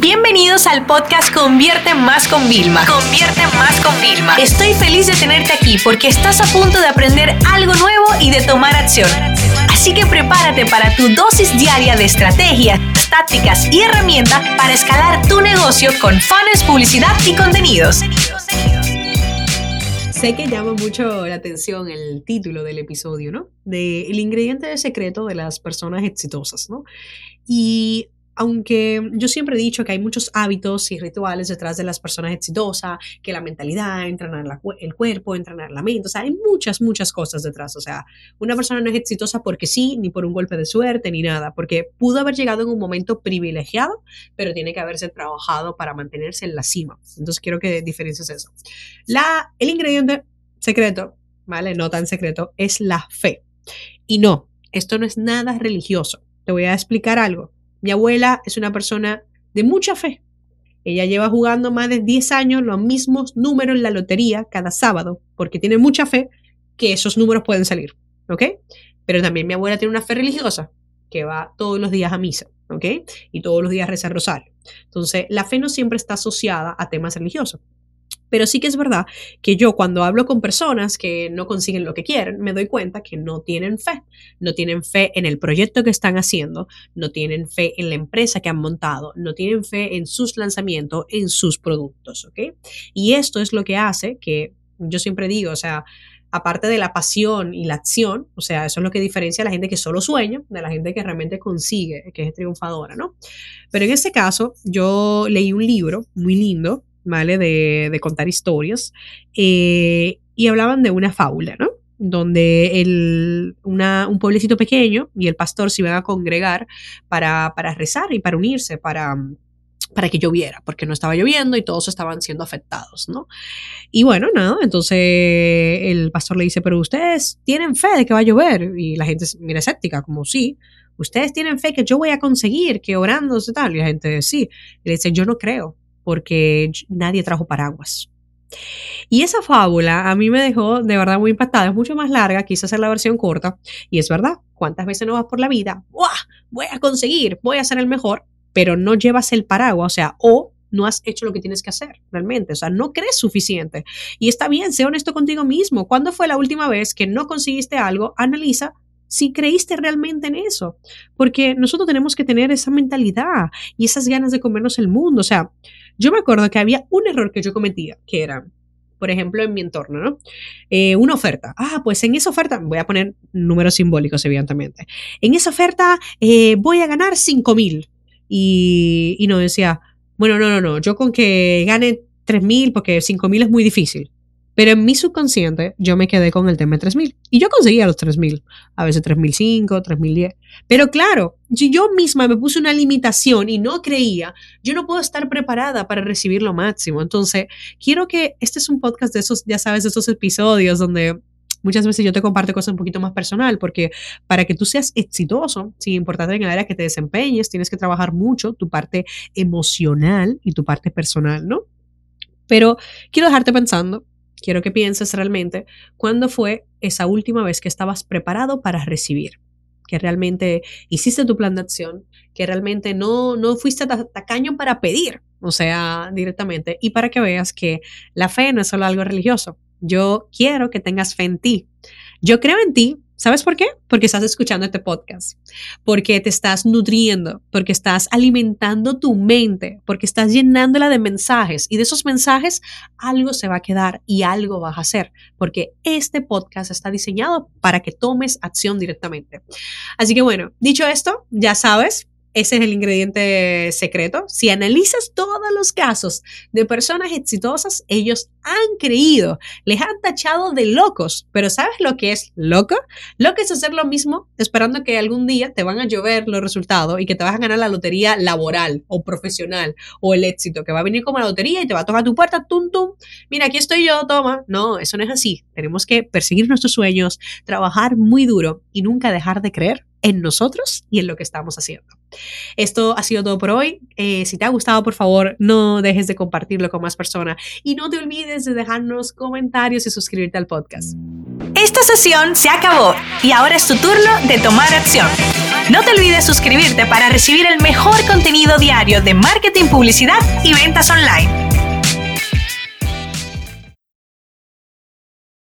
Bienvenidos al podcast Convierte Más con Vilma. Convierte Más con Vilma. Estoy feliz de tenerte aquí porque estás a punto de aprender algo nuevo y de tomar acción. Así que prepárate para tu dosis diaria de estrategias, tácticas y herramientas para escalar tu negocio con fans, publicidad y contenidos. Sé que llama mucho la atención el título del episodio, ¿no? De el ingrediente secreto de las personas exitosas, ¿no? Y aunque yo siempre he dicho que hay muchos hábitos y rituales detrás de las personas exitosas, que la mentalidad, entrenar el cuerpo, entrenar la mente, o sea, hay muchas, muchas cosas detrás. O sea, una persona no es exitosa porque sí, ni por un golpe de suerte, ni nada, porque pudo haber llegado en un momento privilegiado, pero tiene que haberse trabajado para mantenerse en la cima. Entonces quiero que diferencies eso. La, el ingrediente secreto, ¿vale? No tan secreto, es la fe. Y no, esto no es nada religioso. Te voy a explicar algo. Mi abuela es una persona de mucha fe. Ella lleva jugando más de 10 años los mismos números en la lotería cada sábado, porque tiene mucha fe que esos números pueden salir, ¿ok? Pero también mi abuela tiene una fe religiosa, que va todos los días a misa, ¿ok? Y todos los días a rezar rosario. Entonces, la fe no siempre está asociada a temas religiosos. Pero sí que es verdad que yo cuando hablo con personas que no consiguen lo que quieren, me doy cuenta que no tienen fe. No tienen fe en el proyecto que están haciendo, no tienen fe en la empresa que han montado, no tienen fe en sus lanzamientos, en sus productos, ¿ok? Y esto es lo que hace que yo siempre digo, o sea, aparte de la pasión y la acción, o sea, eso es lo que diferencia a la gente que solo sueña de la gente que realmente consigue, que es triunfadora, ¿no? Pero en este caso, yo leí un libro muy lindo De, contar historias. Eh, y hablaban de una fábula, ¿no? donde el, un pueblecito pequeño y el pastor se iban a congregar para, rezar y para unirse, para, para que lloviera, porque no estaba lloviendo y todos estaban siendo afectados, ¿no? Y bueno, nada, entonces el pastor le dice, pero ustedes tienen fe de que va a llover y la gente mira escéptica, como sí, ustedes tienen fe que yo voy a conseguir, que orando tal, y la gente sí, y le dice, yo no creo, porque nadie trajo paraguas. Y esa fábula a mí me dejó de verdad muy impactada. Es mucho más larga, quise hacer la versión corta. Y es verdad, ¿cuántas veces no vas por la vida? Voy a conseguir, voy a ser el mejor, pero no llevas el paraguas, o sea, o no has hecho lo que tienes que hacer realmente, o sea, no crees suficiente. Y está bien, sé honesto contigo mismo. ¿Cuándo fue la última vez que no conseguiste algo? Analiza si creíste realmente en eso, porque nosotros tenemos que tener esa mentalidad y esas ganas de comernos el mundo. O sea, yo me acuerdo que había un error que yo cometía, que era, por ejemplo, en mi entorno, ¿no? Eh, una oferta. Ah, pues en esa oferta, voy a poner números simbólicos, evidentemente. En esa oferta eh, voy a ganar 5 mil. Y, y no decía, bueno, no, no, no, yo con que gane 3 mil, porque 5 mil es muy difícil. Pero en mi subconsciente yo me quedé con el tema de 3000 y yo conseguía los 3000, a veces 3005, 3010. Pero claro, si yo misma me puse una limitación y no creía, yo no puedo estar preparada para recibir lo máximo. Entonces, quiero que este es un podcast de esos, ya sabes, de esos episodios donde muchas veces yo te comparto cosas un poquito más personal, porque para que tú seas exitoso, sin importar en el área que te desempeñes, tienes que trabajar mucho tu parte emocional y tu parte personal, ¿no? Pero quiero dejarte pensando quiero que pienses realmente cuándo fue esa última vez que estabas preparado para recibir, que realmente hiciste tu plan de acción, que realmente no, no fuiste tacaño para pedir, o sea, directamente, y para que veas que la fe no es solo algo religioso. Yo quiero que tengas fe en ti. Yo creo en ti ¿Sabes por qué? Porque estás escuchando este podcast, porque te estás nutriendo, porque estás alimentando tu mente, porque estás llenándola de mensajes y de esos mensajes algo se va a quedar y algo vas a hacer, porque este podcast está diseñado para que tomes acción directamente. Así que bueno, dicho esto, ya sabes, ese es el ingrediente secreto. Si analizas todos los casos de personas exitosas, ellos han creído, les han tachado de locos. Pero ¿sabes lo que es loco? Lo que es hacer lo mismo esperando que algún día te van a llover los resultados y que te vas a ganar la lotería laboral o profesional o el éxito, que va a venir como la lotería y te va a tocar tu puerta, tum, tum. Mira, aquí estoy yo, toma. No, eso no es así. Tenemos que perseguir nuestros sueños, trabajar muy duro y nunca dejar de creer en nosotros y en lo que estamos haciendo. Esto ha sido todo por hoy. Eh, si te ha gustado, por favor, no dejes de compartirlo con más personas y no te olvides de dejarnos comentarios y suscribirte al podcast. Esta sesión se acabó y ahora es tu turno de tomar acción. No te olvides suscribirte para recibir el mejor contenido diario de marketing, publicidad y ventas online.